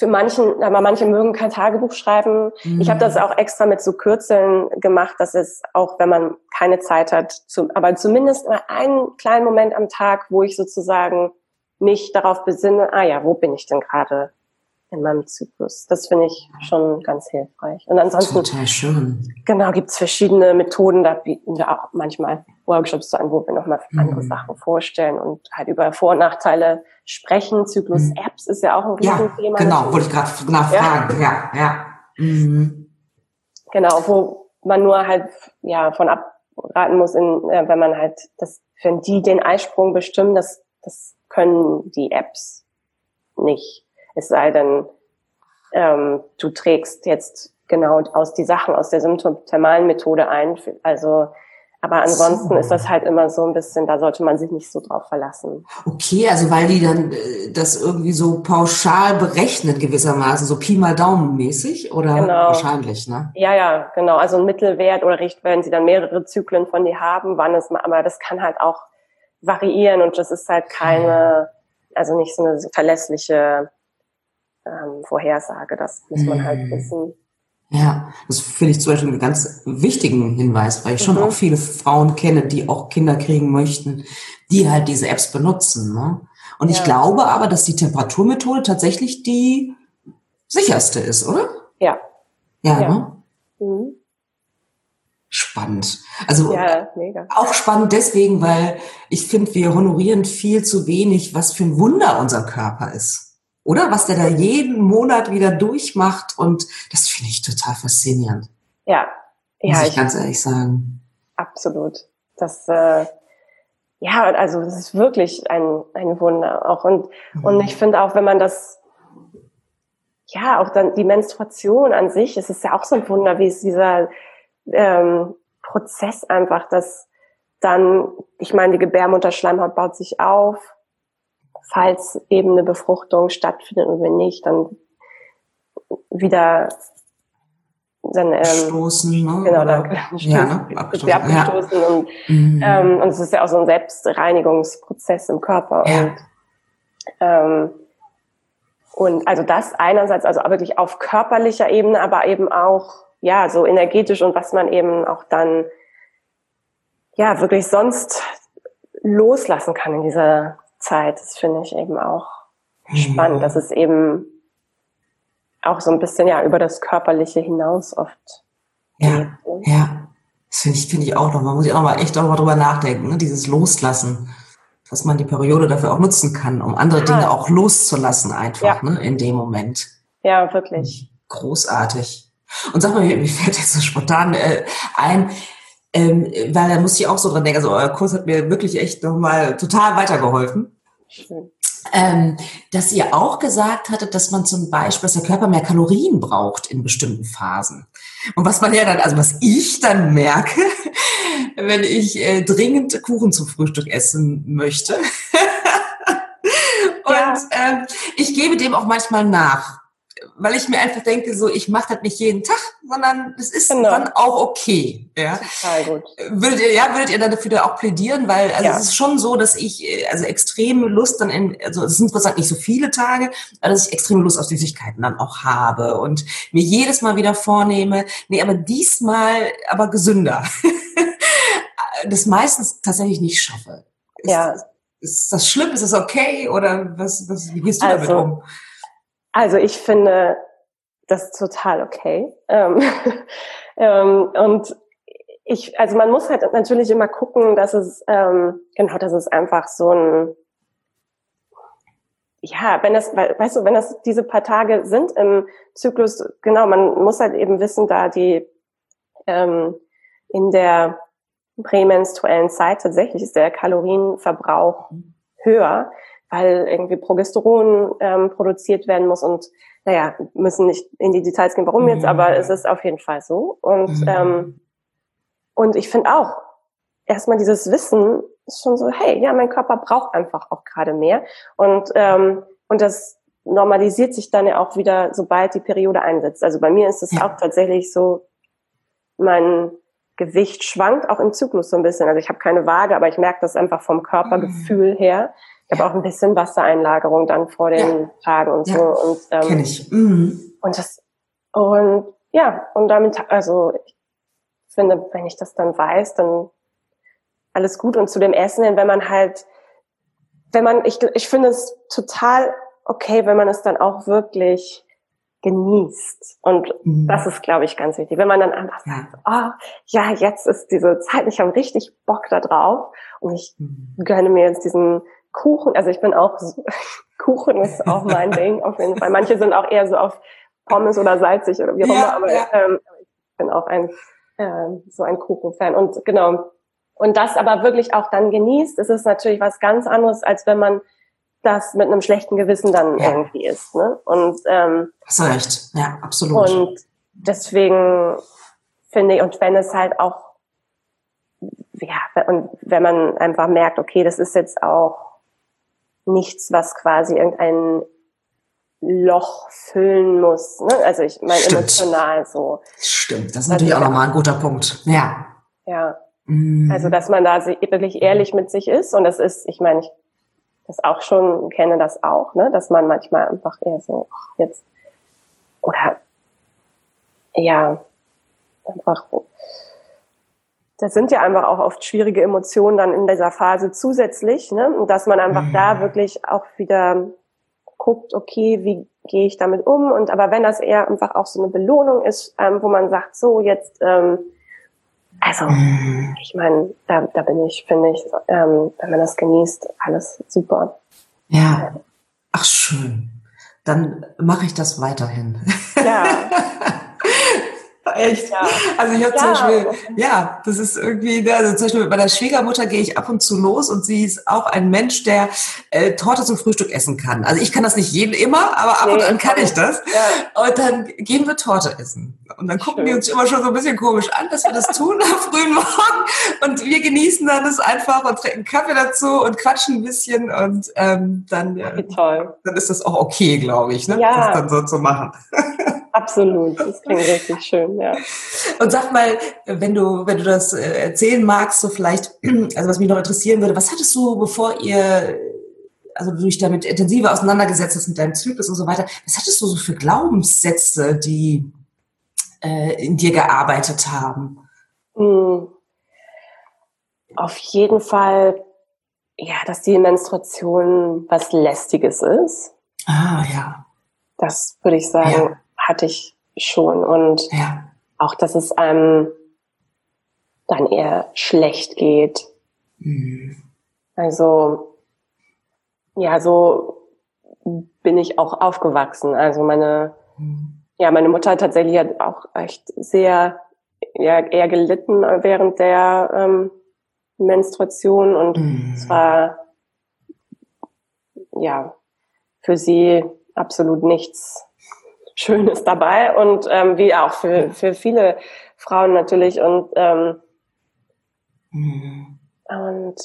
für manchen, aber manche mögen kein Tagebuch schreiben. Mhm. Ich habe das auch extra mit so Kürzeln gemacht, dass es auch, wenn man keine Zeit hat, zum, aber zumindest mal einen kleinen Moment am Tag, wo ich sozusagen mich darauf besinne, ah ja, wo bin ich denn gerade in meinem Zyklus? Das finde ich schon ganz hilfreich. Und ansonsten Total schön. Genau, gibt's verschiedene Methoden. Da bieten wir auch manchmal Workshops an, wo wir nochmal mhm. andere Sachen vorstellen und halt über Vor- und Nachteile sprechen. Zyklus-Apps mhm. ist ja auch ein Riesenthema. Ja, genau, wollte ich gerade nachfragen. Ja, ja. ja. Mhm. Genau, wo man nur halt ja von abraten muss, in, äh, wenn man halt das, wenn die den Eisprung bestimmen, das, das können die Apps nicht. Es sei denn, ähm, du trägst jetzt genau aus die Sachen aus der symptothermalen Methode ein. Also, aber ansonsten so. ist das halt immer so ein bisschen, da sollte man sich nicht so drauf verlassen. Okay, also weil die dann äh, das irgendwie so pauschal berechnen gewissermaßen, so Pi mal Daumen mäßig oder genau. wahrscheinlich, ne? Ja, ja, genau. Also ein Mittelwert oder Richt, wenn sie dann mehrere Zyklen von dir haben, wann es mal, aber das kann halt auch variieren und das ist halt keine, also nicht so eine verlässliche ähm, Vorhersage. Das muss man halt mhm. wissen. Ja, das finde ich zum Beispiel einen ganz wichtigen Hinweis, weil ich schon mhm. auch viele Frauen kenne, die auch Kinder kriegen möchten, die halt diese Apps benutzen. Ne? Und ja. ich glaube aber, dass die Temperaturmethode tatsächlich die sicherste ist, oder? Ja. Ja, ja. Ne? Mhm. Spannend. Also ja, auch spannend deswegen, weil ich finde, wir honorieren viel zu wenig, was für ein Wunder unser Körper ist oder? Was der da jeden Monat wieder durchmacht und das finde ich total faszinierend. Ja, ja. Muss ich, ich ganz ehrlich sagen. Absolut. Das, äh, ja, also das ist wirklich ein, ein Wunder auch und, mhm. und ich finde auch, wenn man das ja, auch dann die Menstruation an sich, es ist ja auch so ein Wunder, wie es dieser ähm, Prozess einfach, dass dann, ich meine, die Gebärmutterschleimhaut baut sich auf, falls eben eine Befruchtung stattfindet und wenn nicht, dann wieder dann ähm, stoßen, ne? genau, dann ja, ne? abgestoßen, abgestoßen ja. und, mhm. ähm, und es ist ja auch so ein Selbstreinigungsprozess im Körper ja. und ähm, und also das einerseits also wirklich auf körperlicher Ebene, aber eben auch ja so energetisch und was man eben auch dann ja wirklich sonst loslassen kann in dieser Zeit. Das finde ich eben auch mhm. spannend, dass es eben auch so ein bisschen ja über das Körperliche hinaus oft ja, geht. Ne? Ja, das finde ich, finde ich auch noch. Man muss ja auch mal echt auch mal drüber nachdenken, ne? dieses Loslassen, dass man die Periode dafür auch nutzen kann, um andere ah. Dinge auch loszulassen einfach, ja. ne, in dem Moment. Ja, wirklich. Großartig. Und sag mal, mir fällt jetzt so spontan äh, ein, ähm, weil da muss ich auch so dran denken, also euer Kurs hat mir wirklich echt nochmal total weitergeholfen. Schön. Ähm, dass ihr auch gesagt hattet, dass man zum Beispiel, dass der Körper mehr Kalorien braucht in bestimmten Phasen. Und was man ja dann, also was ich dann merke, wenn ich äh, dringend Kuchen zum Frühstück essen möchte. Und ja. ähm, ich gebe dem auch manchmal nach weil ich mir einfach denke, so ich mache das nicht jeden Tag, sondern es ist genau. dann auch okay. Ja? Total gut. Würdet ihr, ja, würdet ihr dann dafür auch plädieren, weil also ja. es ist schon so, dass ich äh, also extreme Lust dann in, also es sind gesagt nicht so viele Tage, aber dass ich extreme Lust auf Süßigkeiten dann auch habe und mir jedes Mal wieder vornehme, nee, aber diesmal aber gesünder. das meistens tatsächlich nicht schaffe. Ist, ja. Ist das schlimm? Ist das okay? Oder was, was wie gehst du also, damit um? Also ich finde das total okay. Ähm, ähm, und ich, also man muss halt natürlich immer gucken, dass es, ähm, genau, dass es einfach so ein, ja, wenn das, weißt du, wenn das diese paar Tage sind im Zyklus, genau, man muss halt eben wissen, da die ähm, in der prämenstruellen Zeit tatsächlich ist der Kalorienverbrauch höher weil irgendwie Progesteron ähm, produziert werden muss und naja, müssen nicht in die Details gehen, warum jetzt, aber es ist auf jeden Fall so. Und, mhm. ähm, und ich finde auch, erstmal dieses Wissen ist schon so, hey, ja, mein Körper braucht einfach auch gerade mehr. Und, ähm, und das normalisiert sich dann ja auch wieder, sobald die Periode einsetzt. Also bei mir ist es ja. auch tatsächlich so, mein Gewicht schwankt auch im Zyklus so ein bisschen. Also ich habe keine Waage, aber ich merke das einfach vom Körpergefühl her Ich habe auch ein bisschen Wassereinlagerung dann vor den ja. Tagen und so. Und, ähm, Kenn ich. Mhm. Und das, und ja, und damit, also ich finde, wenn ich das dann weiß, dann alles gut. Und zu dem Essen, wenn man halt, wenn man, ich, ich finde es total okay, wenn man es dann auch wirklich genießt. Und mhm. das ist, glaube ich, ganz wichtig. Wenn man dann einfach sagt, oh, ja, jetzt ist diese Zeit, ich habe richtig Bock da drauf und ich mhm. gönne mir jetzt diesen Kuchen. Also ich bin auch, Kuchen ist auch mein Ding auf jeden Fall. Manche sind auch eher so auf Pommes oder salzig oder wie auch immer, aber ja. ähm, ich bin auch ein, äh, so ein Kuchenfan. Und genau. Und das aber wirklich auch dann genießt, ist es natürlich was ganz anderes, als wenn man das mit einem schlechten Gewissen dann ja. irgendwie ist. Ne? Und ähm, hast recht, ja, absolut. Und deswegen finde ich, und wenn es halt auch, ja, und wenn man einfach merkt, okay, das ist jetzt auch nichts, was quasi irgendein Loch füllen muss. Ne? Also ich meine emotional so. Stimmt, das ist natürlich also, auch nochmal ein guter Punkt. Ja. Ja. Mhm. Also dass man da wirklich ehrlich mit sich ist und das ist, ich meine, ich das auch schon, kenne das auch, ne, dass man manchmal einfach eher so, ach, jetzt, oder, ja, einfach, das sind ja einfach auch oft schwierige Emotionen dann in dieser Phase zusätzlich, ne, und dass man einfach mhm. da wirklich auch wieder guckt, okay, wie gehe ich damit um? Und aber wenn das eher einfach auch so eine Belohnung ist, ähm, wo man sagt, so jetzt ähm, also, mhm. ich meine, da, da bin ich, finde ich, ähm, wenn man das genießt, alles super. Ja. Ach, schön. Dann mache ich das weiterhin. Ja. Echt? Ja. Also ich habe ja. zum Beispiel, ja, das ist irgendwie, ne, also zum Beispiel mit meiner Schwiegermutter gehe ich ab und zu los und sie ist auch ein Mensch, der äh, Torte zum Frühstück essen kann. Also ich kann das nicht jeden immer, aber ab nee, und an kann ich das. Ja. Und dann gehen wir Torte essen. Und dann gucken Schön. die uns immer schon so ein bisschen komisch an, dass wir das tun am frühen Morgen. Und wir genießen dann das einfach und trinken Kaffee dazu und quatschen ein bisschen und ähm, dann, äh, toll. dann ist das auch okay, glaube ich, ne? ja. das dann so zu machen. Absolut, das klingt richtig schön, ja. Und sag mal, wenn du, wenn du das äh, erzählen magst, so vielleicht, also was mich noch interessieren würde, was hattest du, bevor ihr, also du dich damit intensiver auseinandergesetzt hast mit deinem Zyklus und so weiter, was hattest du so für Glaubenssätze, die äh, in dir gearbeitet haben? Hm. Auf jeden Fall, ja, dass die Menstruation was Lästiges ist. Ah, ja. Das würde ich sagen. Ja hatte ich schon. Und ja. auch, dass es einem dann eher schlecht geht. Mhm. Also, ja, so bin ich auch aufgewachsen. Also meine, mhm. ja, meine Mutter tatsächlich hat auch echt sehr, ja, eher gelitten während der ähm, Menstruation und mhm. zwar, ja, für sie absolut nichts Schönes dabei und ähm, wie auch für, für viele Frauen natürlich und ähm, mhm. und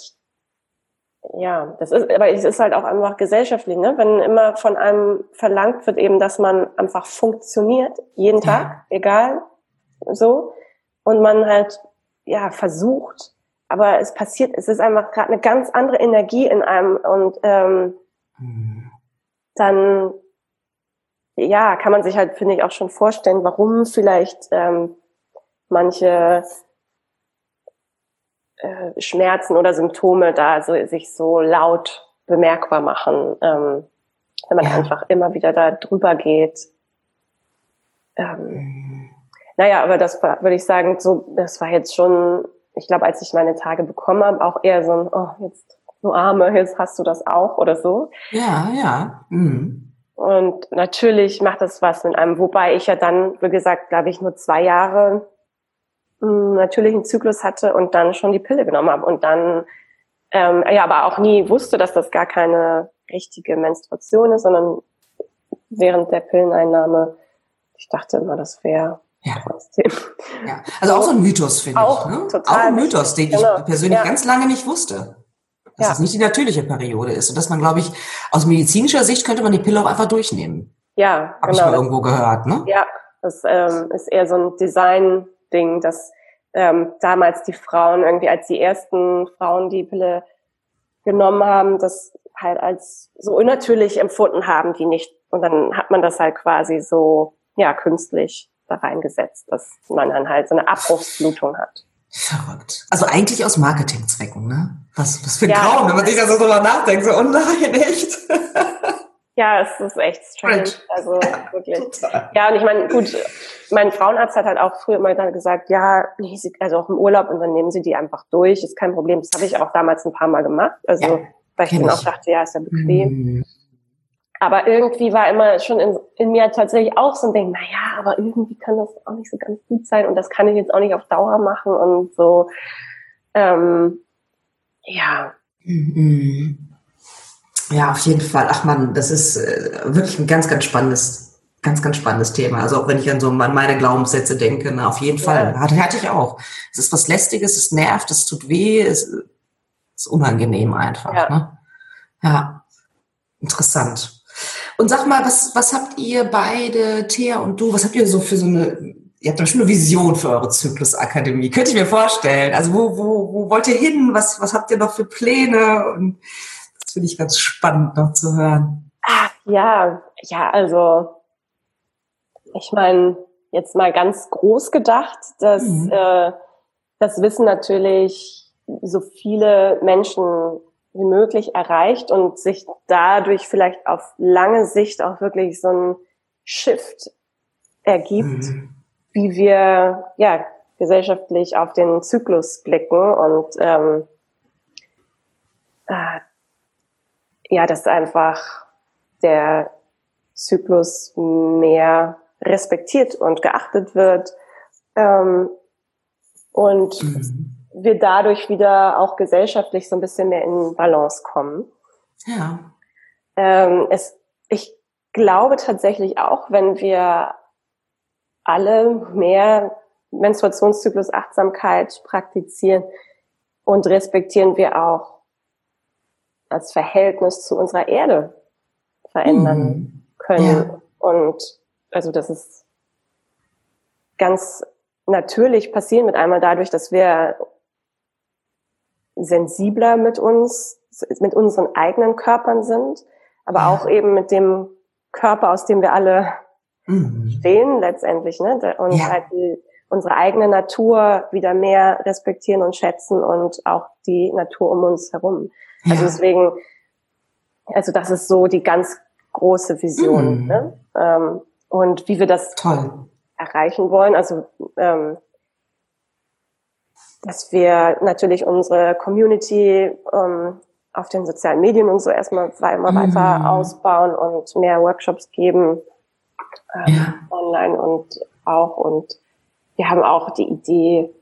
ja, das ist, aber es ist halt auch einfach gesellschaftlich, ne? Wenn immer von einem verlangt wird eben, dass man einfach funktioniert, jeden Tag, ja. egal, so, und man halt, ja, versucht, aber es passiert, es ist einfach gerade eine ganz andere Energie in einem und ähm, mhm. dann ja, kann man sich halt, finde ich, auch schon vorstellen, warum vielleicht ähm, manche äh, Schmerzen oder Symptome da so, sich so laut bemerkbar machen, ähm, wenn man ja. einfach immer wieder da drüber geht. Ähm, mhm. Naja, aber das war, würde ich sagen, so, das war jetzt schon, ich glaube, als ich meine Tage bekommen habe, auch eher so ein, oh, jetzt, du Arme, jetzt hast du das auch oder so. Ja, ja. Mhm. Und natürlich macht das was mit einem, wobei ich ja dann, wie gesagt, glaube ich, nur zwei Jahre hm, natürlichen Zyklus hatte und dann schon die Pille genommen habe und dann ähm, ja, aber auch nie wusste, dass das gar keine richtige Menstruation ist, sondern während der Pilleneinnahme, ich dachte immer, das wäre ja. trotzdem. Ja. Also auch so ein Mythos, finde ich. Ne? Total auch ein Mythos, den genau. ich persönlich ja. ganz lange nicht wusste dass ja. das nicht die natürliche Periode ist. Und dass man, glaube ich, aus medizinischer Sicht könnte man die Pille auch einfach durchnehmen. Ja, Hab genau. ich mal irgendwo gehört, ne? Ja, das ähm, ist eher so ein Design-Ding, dass ähm, damals die Frauen irgendwie als die ersten Frauen die Pille genommen haben, das halt als so unnatürlich empfunden haben, die nicht. Und dann hat man das halt quasi so, ja, künstlich da reingesetzt, dass man dann halt so eine Abbruchsblutung hat. Verrückt. Also eigentlich aus Marketingzwecken, ne? Was, was für ein ja, Traum, wenn man sich da so drüber nachdenkt, so, oh nein, echt. Ja, es ist echt strange. Also ja, wirklich. Total. Ja, und ich meine, gut, mein Frauenarzt hat halt auch früher immer dann gesagt, ja, also auch im Urlaub und dann nehmen sie die einfach durch, ist kein Problem. Das habe ich auch damals ein paar Mal gemacht. Also, ja, weil ich dann auch dachte, ja, ist ja bequem. Mhm. Aber irgendwie war immer schon in, in, mir tatsächlich auch so ein Ding, na ja, aber irgendwie kann das auch nicht so ganz gut sein und das kann ich jetzt auch nicht auf Dauer machen und so. Ähm, ja. Mhm. Ja, auf jeden Fall. Ach man, das ist äh, wirklich ein ganz, ganz spannendes, ganz, ganz spannendes Thema. Also auch wenn ich an so an meine Glaubenssätze denke, na, auf jeden Fall. Ja. Hatte, hatte ich auch. Es ist was Lästiges, es nervt, es tut weh, es ist unangenehm einfach. Ja. Ne? ja. Interessant. Und sag mal, was, was habt ihr beide, Thea und du, was habt ihr so für so eine, ihr habt doch schon eine Vision für eure Zyklusakademie, könnte ich mir vorstellen. Also wo, wo, wo wollt ihr hin? Was, was habt ihr noch für Pläne? Und finde ich ganz spannend noch zu hören. Ach, ja, ja, also ich meine, jetzt mal ganz groß gedacht, dass mhm. äh, das Wissen natürlich so viele Menschen wie möglich erreicht und sich dadurch vielleicht auf lange Sicht auch wirklich so ein Shift ergibt, mhm. Wie wir ja gesellschaftlich auf den Zyklus blicken und ähm, äh, ja, dass einfach der Zyklus mehr respektiert und geachtet wird ähm, und mhm. wir dadurch wieder auch gesellschaftlich so ein bisschen mehr in Balance kommen. Ja. Ähm, es, ich glaube tatsächlich auch, wenn wir alle mehr Menstruationszyklus Achtsamkeit praktizieren und respektieren wir auch das Verhältnis zu unserer Erde verändern mhm. können. Ja. Und also das ist ganz natürlich passieren mit einmal dadurch, dass wir sensibler mit uns, mit unseren eigenen Körpern sind, aber ja. auch eben mit dem Körper, aus dem wir alle mhm. stehen letztendlich, ne? Und ja. halt die, unsere eigene Natur wieder mehr respektieren und schätzen und auch die Natur um uns herum. Also deswegen, also das ist so die ganz große Vision. Mhm. Ne? Ähm, und wie wir das Toll. erreichen wollen, also ähm, dass wir natürlich unsere Community ähm, auf den sozialen Medien und so erstmal immer mhm. weiter ausbauen und mehr Workshops geben ähm, ja. online und auch und wir haben auch die Idee,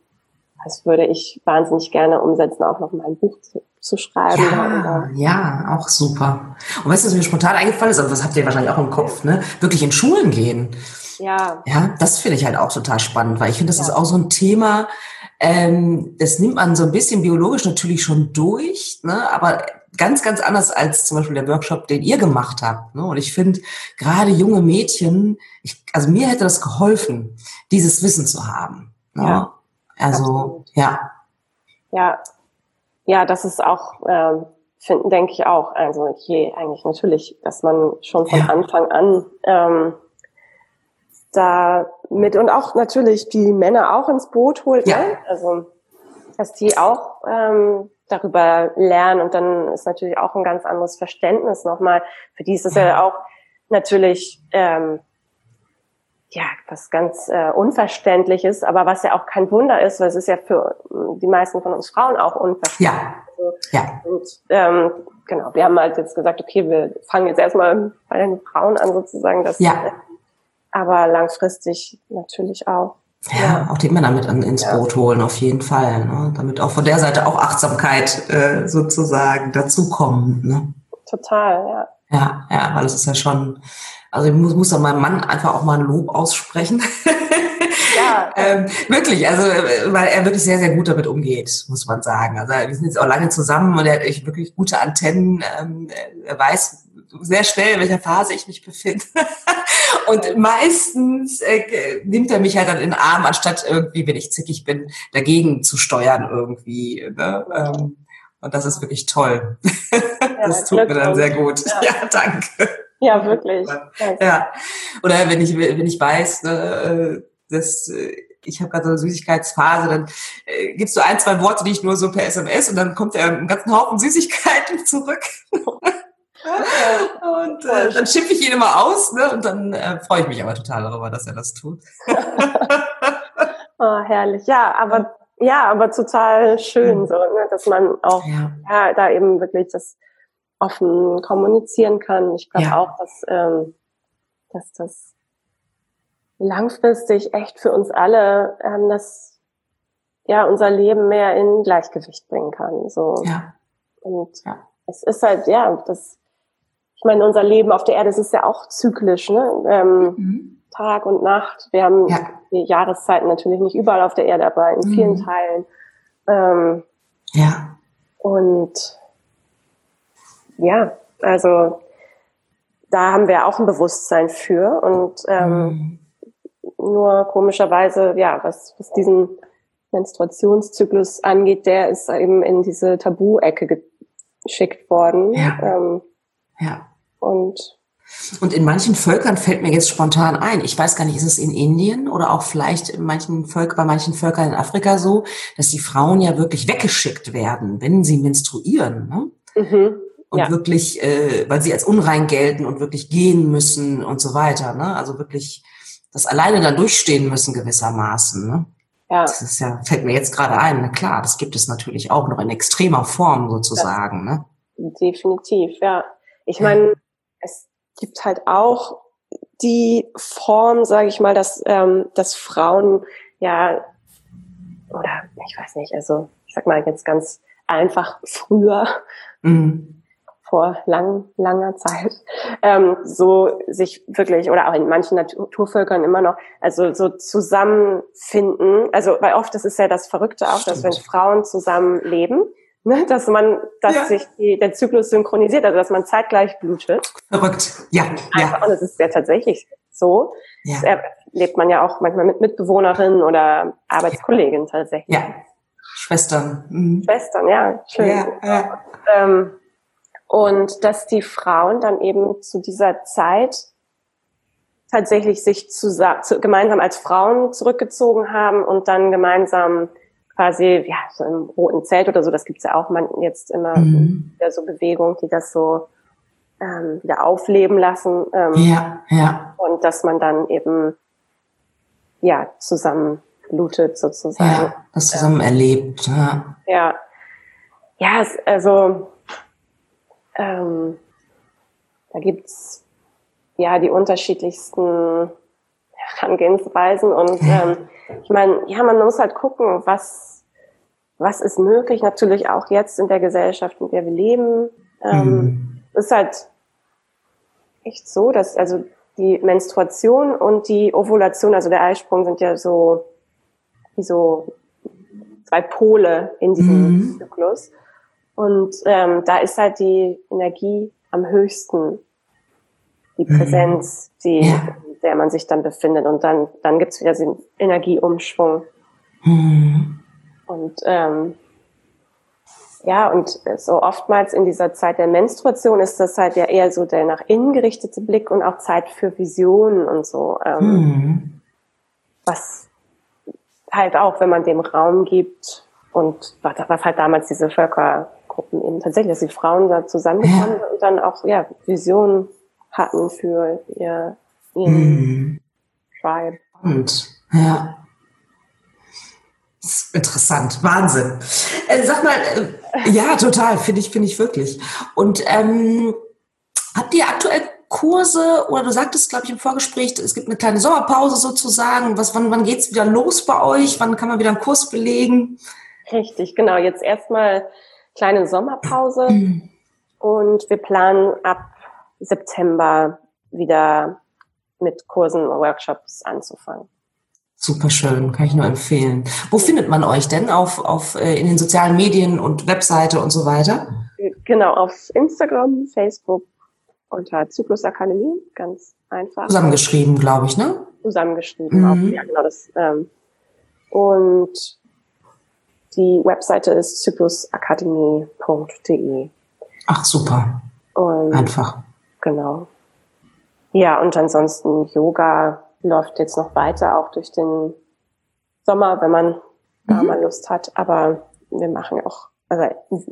das würde ich wahnsinnig gerne umsetzen, auch noch mal ein Buch zu, zu schreiben. Ja, ja, auch super. Und weißt du, was mir spontan eingefallen ist, aber das habt ihr wahrscheinlich auch im Kopf, ne? Wirklich in Schulen gehen. Ja. Ja, das finde ich halt auch total spannend, weil ich finde, das ja. ist auch so ein Thema, ähm, das nimmt man so ein bisschen biologisch natürlich schon durch, ne? aber ganz, ganz anders als zum Beispiel der Workshop, den ihr gemacht habt. Ne? Und ich finde, gerade junge Mädchen, ich, also mir hätte das geholfen, dieses Wissen zu haben. Ne? Ja. Also, Absolut. ja. Ja, ja, das ist auch, ähm, finden, denke ich auch. Also je eigentlich natürlich, dass man schon von ja. Anfang an ähm, da mit und auch natürlich die Männer auch ins Boot holt. Ja. Ne? Also dass die auch ähm, darüber lernen und dann ist natürlich auch ein ganz anderes Verständnis nochmal. Für die ist es ja, auch natürlich ähm, ja, was ganz äh, unverständlich ist, aber was ja auch kein Wunder ist, weil es ist ja für äh, die meisten von uns Frauen auch unverständlich. Ja. Also, ja. Und ähm, genau, wir haben halt jetzt gesagt, okay, wir fangen jetzt erstmal bei den Frauen an sozusagen, das, ja. Äh, aber langfristig natürlich auch. Ja, auch die Männer mit ins. Boot holen, auf jeden Fall. Ne? Damit auch von der Seite auch Achtsamkeit äh, sozusagen dazukommt. Ne? Total, ja. Ja, ja, weil es ist ja schon, also ich muss, muss dann meinem Mann einfach auch mal ein Lob aussprechen. Ja. ähm, wirklich, also weil er wirklich sehr, sehr gut damit umgeht, muss man sagen. Also wir sind jetzt auch lange zusammen und er hat echt wirklich gute Antennen. Ähm, er weiß sehr schnell, in welcher Phase ich mich befinde. und meistens äh, nimmt er mich halt dann in den Arm, anstatt irgendwie, wenn ich zickig bin, dagegen zu steuern irgendwie. Ne? Ähm, Und das ist wirklich toll. Ja, das tut mir dann sehr gut. Ja, ja danke. Ja, wirklich. Ja. Oder wenn ich, wenn ich weiß, äh, dass äh, ich habe gerade so eine Süßigkeitsphase, dann äh, gibst du ein, zwei Worte, die ich nur so per SMS und dann kommt er einen ganzen Haufen Süßigkeiten zurück. und äh, dann schimpfe ich ihn immer aus ne? und dann äh, freue ich mich aber total darüber, dass er das tut. oh, herrlich. Ja, aber ja, aber total schön, so, ne? dass man auch ja. ja da eben wirklich das offen kommunizieren kann. Ich glaube ja. auch, dass, ähm, dass das langfristig echt für uns alle ähm, das ja unser Leben mehr in Gleichgewicht bringen kann. So. Ja. Und ja. es ist halt, ja, das, ich meine, unser Leben auf der Erde, das ist ja auch zyklisch, ne? Ähm, mhm. Tag und Nacht. Wir haben ja. die Jahreszeiten natürlich nicht überall auf der Erde, aber in mhm. vielen Teilen. Ähm, ja. Und ja, also da haben wir auch ein Bewusstsein für und ähm, mhm. nur komischerweise, ja, was, was diesen Menstruationszyklus angeht, der ist eben in diese Tabu-Ecke geschickt worden. Ja. Ähm, ja. Und und in manchen Völkern fällt mir jetzt spontan ein, ich weiß gar nicht, ist es in Indien oder auch vielleicht in manchen Völk, bei manchen Völkern in Afrika so, dass die Frauen ja wirklich weggeschickt werden, wenn sie menstruieren. Ne? Mhm und ja. wirklich, äh, weil sie als unrein gelten und wirklich gehen müssen und so weiter. Ne? Also wirklich das alleine dann durchstehen müssen gewissermaßen. Ne? Ja. Das ist ja, fällt mir jetzt gerade ein, na klar, das gibt es natürlich auch noch in extremer Form sozusagen. Das, ne? Definitiv, ja. Ich meine, es gibt halt auch die Form, sage ich mal, dass, ähm, dass Frauen ja, oder ich weiß nicht, also ich sag mal jetzt ganz einfach früher mhm. vor lang, langer Zeit, ähm, so sich wirklich, oder auch in manchen Naturvölkern immer noch, also so zusammenfinden. Also, weil oft, das ist ja das Verrückte auch, dass wenn Frauen zusammen leben, ne, dass man, dass ja. sich die, der Zyklus synchronisiert, also dass man zeitgleich blutet. Verrückt, ja. Einfach, ja. Und es ist ja tatsächlich so. Ja. Das erlebt man ja auch manchmal mit Mitbewohnerinnen oder Arbeitskolleginnen tatsächlich. Ja. Schwestern. Mhm. Schwestern, ja, schön. Ja, ja. Ähm, und dass die Frauen dann eben zu dieser Zeit tatsächlich sich zu, zu, gemeinsam als Frauen zurückgezogen haben und dann gemeinsam quasi, ja, so im roten Zelt oder so, das gibt's ja auch man jetzt immer mhm. wieder so Bewegungen, die das so ähm, wieder aufleben lassen. Ähm, ja, ja. Und dass man dann eben ja zusammen blutet sozusagen. Ja, das zusammen ähm, erlebt. Ja. Ja, ja es, also ähm, da gibt's ja die unterschiedlichsten Herangehensweisen und ähm, ich meine, ja, man muss halt gucken, was was ist möglich. Natürlich auch jetzt in der Gesellschaft, in der wir leben, ähm, mhm. ist halt echt so, dass also die Menstruation und die Ovulation, also der Eisprung, sind ja so wie so zwei Pole in diesem mhm. Zyklus. Und ähm, da ist halt die Energie am höchsten, die mhm. Präsenz, die, ja. Der man sich dann befindet. Und dann, dann gibt's wieder den Energieumschwung. Mhm. Und ähm, ja, und so oftmals in dieser Zeit der Menstruation ist das halt ja eher so der nach innen gerichtete Blick und auch Zeit für Visionen und so. Ähm, mhm. Was halt auch, wenn man dem Raum gibt und was halt damals diese Völker Gruppen eben tatsächlich, dass die Frauen da zusammenkommen ja. und dann auch ja, Visionen hatten für ihr ihren mhm. Tribe. Und ja. interessant, Wahnsinn. Äh, sag mal, äh, ja, total, finde ich, finde ich wirklich. Und ähm, habt ihr aktuell Kurse oder du sagtest, glaube ich, im Vorgespräch, es gibt eine kleine Sommerpause sozusagen. Was, wann, wann geht's wieder los bei euch? Wann kann man wieder einen Kurs belegen? Richtig, genau. Jetzt erstmal kleine Sommerpause mhm. und wir planen ab September wieder mit Kursen und Workshops anzufangen. Super schön, kann ich nur empfehlen. Wo findet man euch denn? Auf, auf, äh, in den sozialen Medien und Webseite und so weiter? Genau, auf Instagram, Facebook unter Zyklusakademie, ganz einfach. Zusammengeschrieben, glaube ich, ne? Zusammengeschrieben, mhm. auch, ja, genau das. Ähm, und die Webseite ist zyklusakademie.de. Ach, super. Und Einfach. Genau. Ja, und ansonsten Yoga läuft jetzt noch weiter, auch durch den Sommer, wenn man da Mhm. mal Lust hat. Aber wir machen auch, also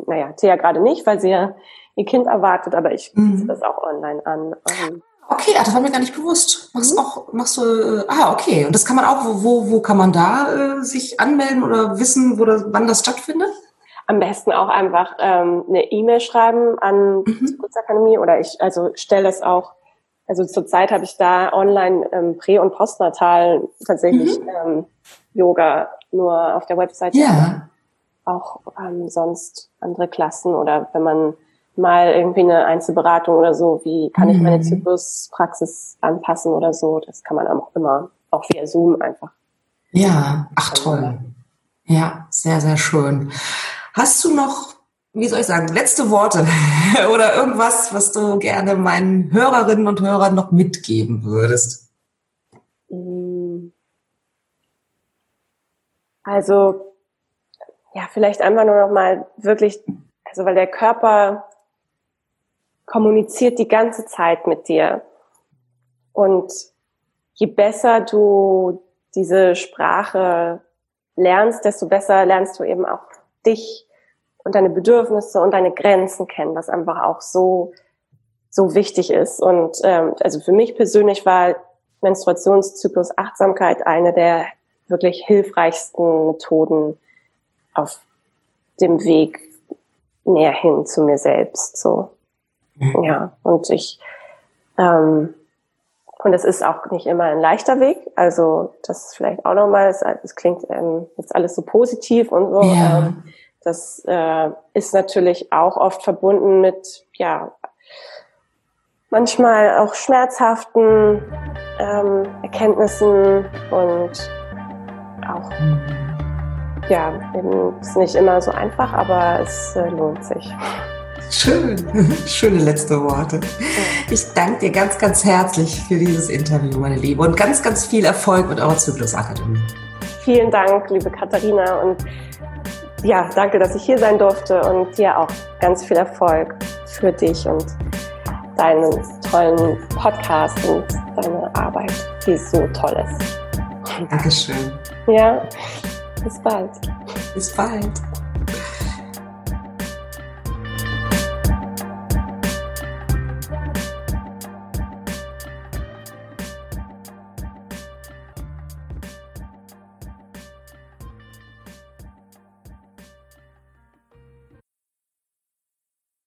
naja, Thea gerade nicht, weil sie ja ihr Kind erwartet, aber ich Mhm. biete das auch online an. Ähm, Okay, ah, das war mir gar nicht bewusst. Machst Mhm. auch, machst du, äh, ah, okay. Und das kann man auch, wo, wo, wo kann man da äh, sich anmelden oder wissen, wo das, wann das stattfindet? Am besten auch einfach ähm, eine E-Mail schreiben an die Mhm. Zyklusakademie oder ich also stelle das auch, also zurzeit habe ich da online ähm, Prä- und Postnatal tatsächlich ähm, Yoga nur auf der Website. Mhm. Ja. Auch ähm, sonst andere Klassen oder wenn man mal irgendwie eine Einzelberatung oder so, wie kann ich meine Mhm. Zykluspraxis anpassen oder so, das kann man auch immer, auch via Zoom einfach. Ja, ach toll. Ja, sehr, sehr schön. Hast du noch, wie soll ich sagen, letzte Worte oder irgendwas, was du gerne meinen Hörerinnen und Hörern noch mitgeben würdest? Mm. Also, ja, vielleicht einfach nur noch mal wirklich, also weil der Körper kommuniziert die ganze Zeit mit dir. Und je besser du diese Sprache lernst, desto besser lernst du eben auch dich und deine Bedürfnisse und deine Grenzen kennen, was einfach auch so, so wichtig ist. Und ähm, also für mich persönlich war Menstruationszyklus Achtsamkeit eine der wirklich hilfreichsten Methoden auf dem Weg näher hin zu mir selbst. So. Ja, und ich ähm, und es ist auch nicht immer ein leichter Weg. Also das ist vielleicht auch nochmal, es, es klingt ähm, jetzt alles so positiv und so. Ja. Ähm, das äh, ist natürlich auch oft verbunden mit, ja, manchmal auch schmerzhaften ähm, Erkenntnissen und auch, ja, eben ist nicht immer so einfach, aber es äh, lohnt sich. Schön. Schöne letzte Worte. Ich danke dir ganz, ganz herzlich für dieses Interview, meine Liebe, und ganz, ganz viel Erfolg mit eurer Zyklusakademie. Vielen Dank, liebe Katharina, und ja, danke, dass ich hier sein durfte und dir auch ganz viel Erfolg für dich und deinen tollen Podcast und deine Arbeit, die so toll ist. Dankeschön. Ja, bis bald. Bis bald.